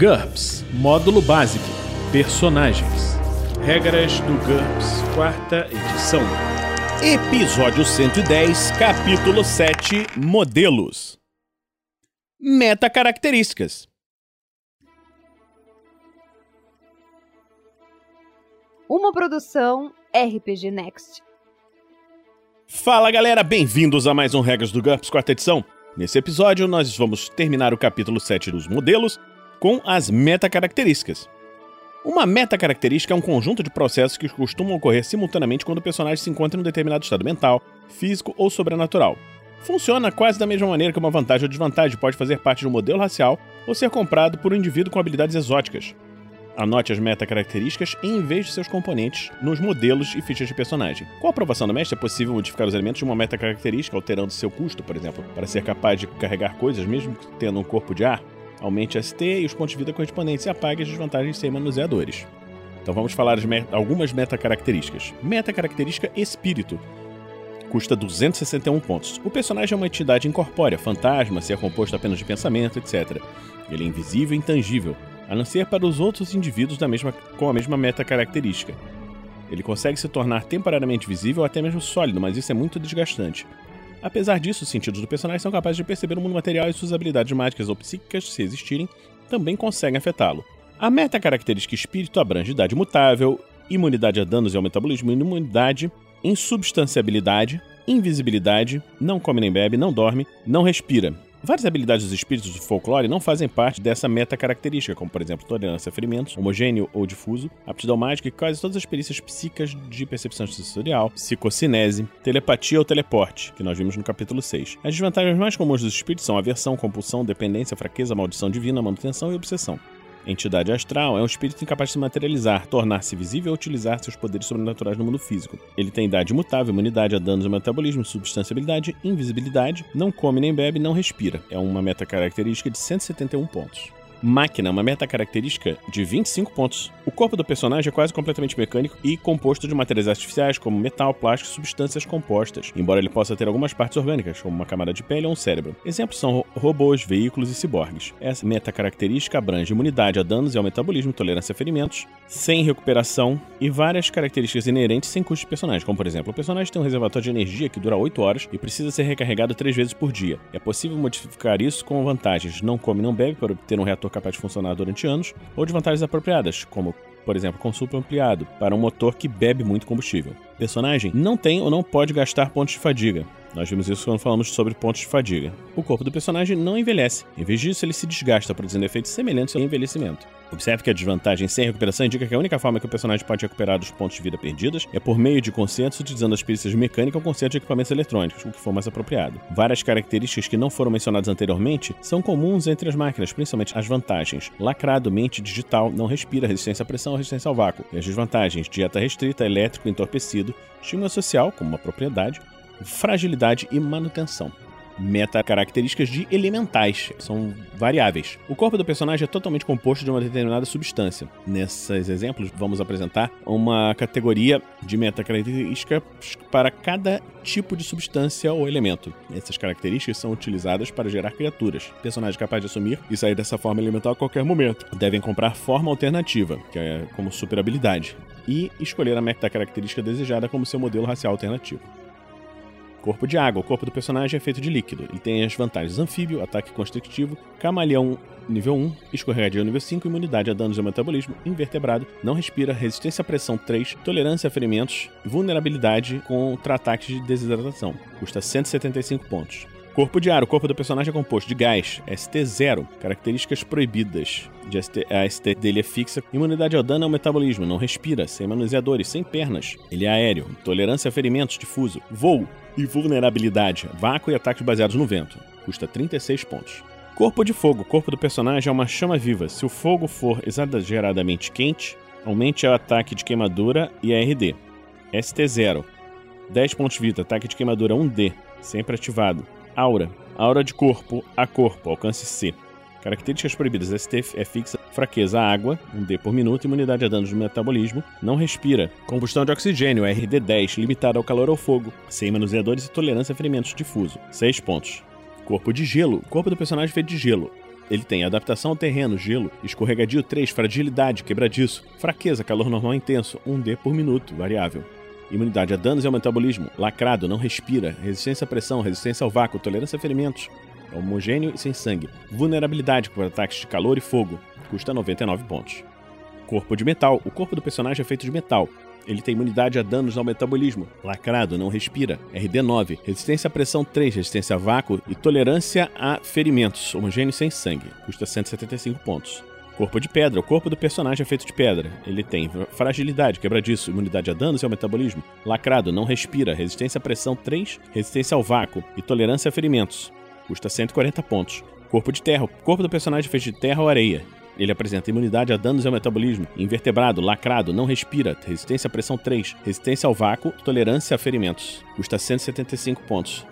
GURPS Módulo Básico Personagens Regras do GURPS, quarta edição. Episódio 110, capítulo 7 Modelos. Meta características. Uma produção RPG Next. Fala galera, bem-vindos a mais um Regras do GURPS, quarta edição. Nesse episódio, nós vamos terminar o capítulo 7 dos modelos com as metacaracterísticas. Uma metacaracterística é um conjunto de processos que costumam ocorrer simultaneamente quando o personagem se encontra em um determinado estado mental, físico ou sobrenatural. Funciona quase da mesma maneira que uma vantagem ou desvantagem pode fazer parte de um modelo racial ou ser comprado por um indivíduo com habilidades exóticas. Anote as metacaracterísticas em vez de seus componentes nos modelos e fichas de personagem. Com a aprovação do mestre, é possível modificar os elementos de uma metacaracterística, alterando seu custo, por exemplo, para ser capaz de carregar coisas mesmo tendo um corpo de ar. Aumente ST e os pontos de vida correspondentes e apague as desvantagens sem manuseadores. Então vamos falar de met algumas metacaracterísticas. Metacaracterística Espírito. Custa 261 pontos. O personagem é uma entidade incorpórea, fantasma, se é composto apenas de pensamento, etc. Ele é invisível e intangível, a não ser para os outros indivíduos da mesma, com a mesma metacaracterística. Ele consegue se tornar temporariamente visível ou até mesmo sólido, mas isso é muito desgastante. Apesar disso, os sentidos do personagem são capazes de perceber o mundo material e suas habilidades mágicas ou psíquicas, se existirem, também conseguem afetá-lo. A meta-característica espírito abrange idade mutável, imunidade a danos e ao metabolismo, imunidade, insubstanciabilidade, invisibilidade, não come nem bebe, não dorme, não respira. Várias habilidades dos espíritos do folclore não fazem parte dessa meta-característica, como por exemplo tolerância a ferimentos, homogêneo ou difuso, aptidão mágica e quase todas as perícias psíquicas de percepção sensorial, psicocinese, telepatia ou teleporte, que nós vimos no capítulo 6. As desvantagens mais comuns dos espíritos são aversão, compulsão, dependência, fraqueza, maldição divina, manutenção e obsessão. Entidade astral é um espírito incapaz de se materializar, tornar-se visível ou utilizar seus poderes sobrenaturais no mundo físico. Ele tem idade mutável, imunidade a danos ao metabolismo, substanciabilidade, invisibilidade, não come nem bebe, não respira. É uma meta característica de 171 pontos. Máquina, uma meta característica de 25 pontos. O corpo do personagem é quase completamente mecânico e composto de materiais artificiais como metal, plástico e substâncias compostas, embora ele possa ter algumas partes orgânicas, como uma camada de pele ou um cérebro. Exemplos são robôs, veículos e ciborgues. Essa meta característica abrange imunidade a danos e ao metabolismo, tolerância a ferimentos, sem recuperação e várias características inerentes sem custo de personagem, como por exemplo, o personagem tem um reservatório de energia que dura 8 horas e precisa ser recarregado 3 vezes por dia. É possível modificar isso com vantagens não come não bebe para obter um reator capaz de funcionar durante anos, ou de vantagens apropriadas, como por exemplo, consumo ampliado, para um motor que bebe muito combustível. O personagem não tem ou não pode gastar pontos de fadiga. Nós vimos isso quando falamos sobre pontos de fadiga. O corpo do personagem não envelhece. Em vez disso, ele se desgasta, produzindo efeitos semelhantes ao envelhecimento. Observe que a desvantagem sem recuperação indica que a única forma que o personagem pode recuperar dos pontos de vida perdidos é por meio de consentos utilizando as perícias mecânicas ou consentos de equipamentos eletrônicos, o que for mais apropriado. Várias características que não foram mencionadas anteriormente são comuns entre as máquinas, principalmente as vantagens. Lacrado, mente digital, não respira, resistência à pressão, resistência ao vácuo. E as desvantagens, dieta restrita, elétrico, entorpecido, estímulo social, como uma propriedade, fragilidade e manutenção meta-características de elementais, são variáveis. O corpo do personagem é totalmente composto de uma determinada substância. Nesses exemplos, vamos apresentar uma categoria de meta-características para cada tipo de substância ou elemento. Essas características são utilizadas para gerar criaturas. Personagens capazes de assumir e sair dessa forma elemental a qualquer momento. Devem comprar forma alternativa, que é como super habilidade, e escolher a meta-característica desejada como seu modelo racial alternativo. Corpo de água. O corpo do personagem é feito de líquido. Ele tem as vantagens anfíbio, ataque constrictivo, camaleão nível 1, escorregadio nível 5, imunidade a danos ao metabolismo, invertebrado, não respira, resistência à pressão 3, tolerância a ferimentos, vulnerabilidade contra ataques de desidratação. Custa 175 pontos. Corpo de ar. O corpo do personagem é composto de gás, ST0, características proibidas. De ST, a ST dele é fixa, imunidade ao dano ao metabolismo, não respira, sem manuseadores, sem pernas. Ele é aéreo, tolerância a ferimentos, difuso, voo vulnerabilidade, vácuo e ataques baseados no vento. Custa 36 pontos. Corpo de fogo. Corpo do personagem é uma chama viva. Se o fogo for exageradamente quente, aumente o ataque de queimadura e a RD. ST0. 10 pontos de vida, ataque de queimadura 1D, sempre ativado. Aura. Aura de corpo a corpo, alcance C. Características proibidas: ST é fixa, fraqueza água, 1D por minuto, imunidade a danos do metabolismo, não respira. Combustão de oxigênio, RD10, limitada ao calor ou fogo, sem manuseadores e tolerância a ferimentos difuso, 6 pontos. Corpo de gelo. O corpo do personagem feito de gelo. Ele tem adaptação ao terreno, gelo, escorregadio 3, fragilidade, quebradiço, fraqueza, calor normal intenso, 1D por minuto, variável. Imunidade a danos e ao metabolismo, lacrado, não respira, resistência à pressão, resistência ao vácuo, tolerância a ferimentos, homogêneo e sem sangue, vulnerabilidade por ataques de calor e fogo, custa 99 pontos. Corpo de metal, o corpo do personagem é feito de metal, ele tem imunidade a danos ao metabolismo. Lacrado, não respira. RD9. Resistência à pressão 3, resistência a vácuo e tolerância a ferimentos. Homogêneo sem sangue. Custa 175 pontos. Corpo de pedra. O corpo do personagem é feito de pedra. Ele tem fragilidade, quebradiço, imunidade a danos e ao metabolismo. Lacrado, não respira. Resistência à pressão 3, resistência ao vácuo e tolerância a ferimentos. Custa 140 pontos. Corpo de terra. O corpo do personagem é feito de terra ou areia. Ele apresenta imunidade a danos ao metabolismo, invertebrado, lacrado, não respira, resistência à pressão 3, resistência ao vácuo, tolerância a ferimentos. Custa 175 pontos.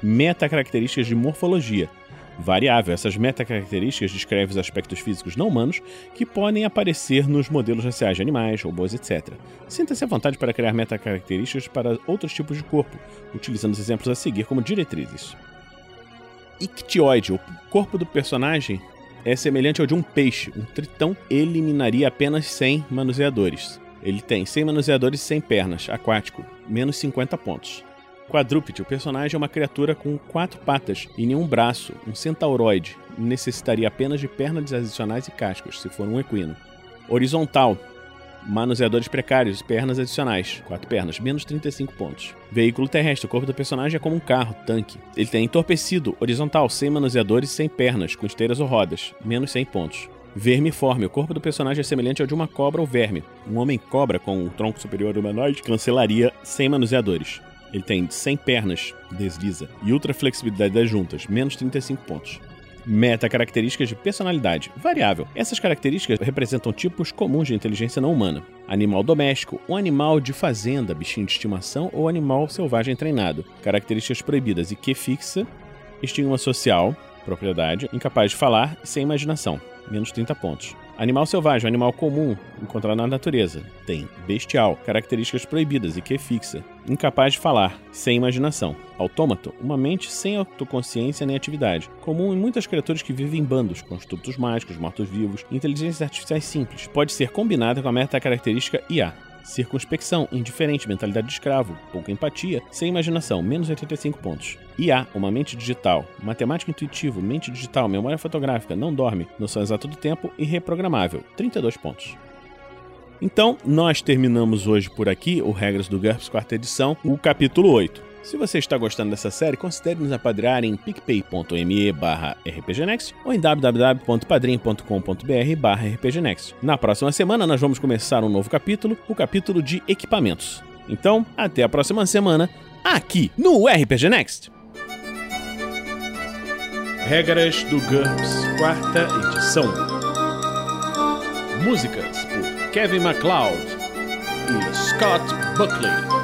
Meta-características de morfologia. Variável. Essas meta-características descrevem os aspectos físicos não humanos que podem aparecer nos modelos raciais de animais, robôs, etc. Sinta-se à vontade para criar meta-características para outros tipos de corpo, utilizando os exemplos a seguir como diretrizes. Ictioide, o corpo do personagem é semelhante ao de um peixe. Um tritão eliminaria apenas 100 manuseadores. Ele tem 100 manuseadores e 100 pernas, aquático, menos 50 pontos. Quadrúpede, o personagem é uma criatura com quatro patas e nenhum braço, um centauroide, necessitaria apenas de pernas adicionais e cascos, se for um equino. Horizontal, Manuseadores precários, pernas adicionais. Quatro pernas, menos 35 pontos. Veículo terrestre. O corpo do personagem é como um carro, tanque. Ele tem entorpecido, horizontal, sem manuseadores e sem pernas, com esteiras ou rodas. Menos 100 pontos. Vermiforme. O corpo do personagem é semelhante ao de uma cobra ou verme. Um homem cobra com um tronco superior humanoide cancelaria sem manuseadores. Ele tem 100 pernas, desliza, e ultra flexibilidade das juntas, menos 35 pontos. Meta características de personalidade variável. Essas características representam tipos comuns de inteligência não humana. Animal doméstico, um animal de fazenda, bichinho de estimação ou animal selvagem treinado. Características proibidas e que fixa. Estigma social, propriedade, incapaz de falar sem imaginação. Menos 30 pontos. Animal selvagem, animal comum, encontrado na natureza. Tem bestial, características proibidas e que fixa. Incapaz de falar, sem imaginação. Autômato, uma mente sem autoconsciência nem atividade. Comum em muitas criaturas que vivem em bandos, construtos mágicos, mortos-vivos, inteligências artificiais simples. Pode ser combinada com a meta característica IA circunspecção, indiferente, mentalidade de escravo, pouca empatia, sem imaginação, menos 85 pontos. IA, uma mente digital, matemática intuitivo, mente digital, memória fotográfica, não dorme, noção exata do tempo e reprogramável, 32 pontos. Então, nós terminamos hoje por aqui o Regras do GURPS, quarta edição, o capítulo 8. Se você está gostando dessa série, considere nos apadrear em picpay.me barra rpgnext ou em www.padrim.com.br barra rpgnext. Na próxima semana nós vamos começar um novo capítulo, o capítulo de equipamentos. Então, até a próxima semana, aqui no RPG Next! Regras do GURPS, quarta edição. Músicas por Kevin MacLeod e Scott Buckley.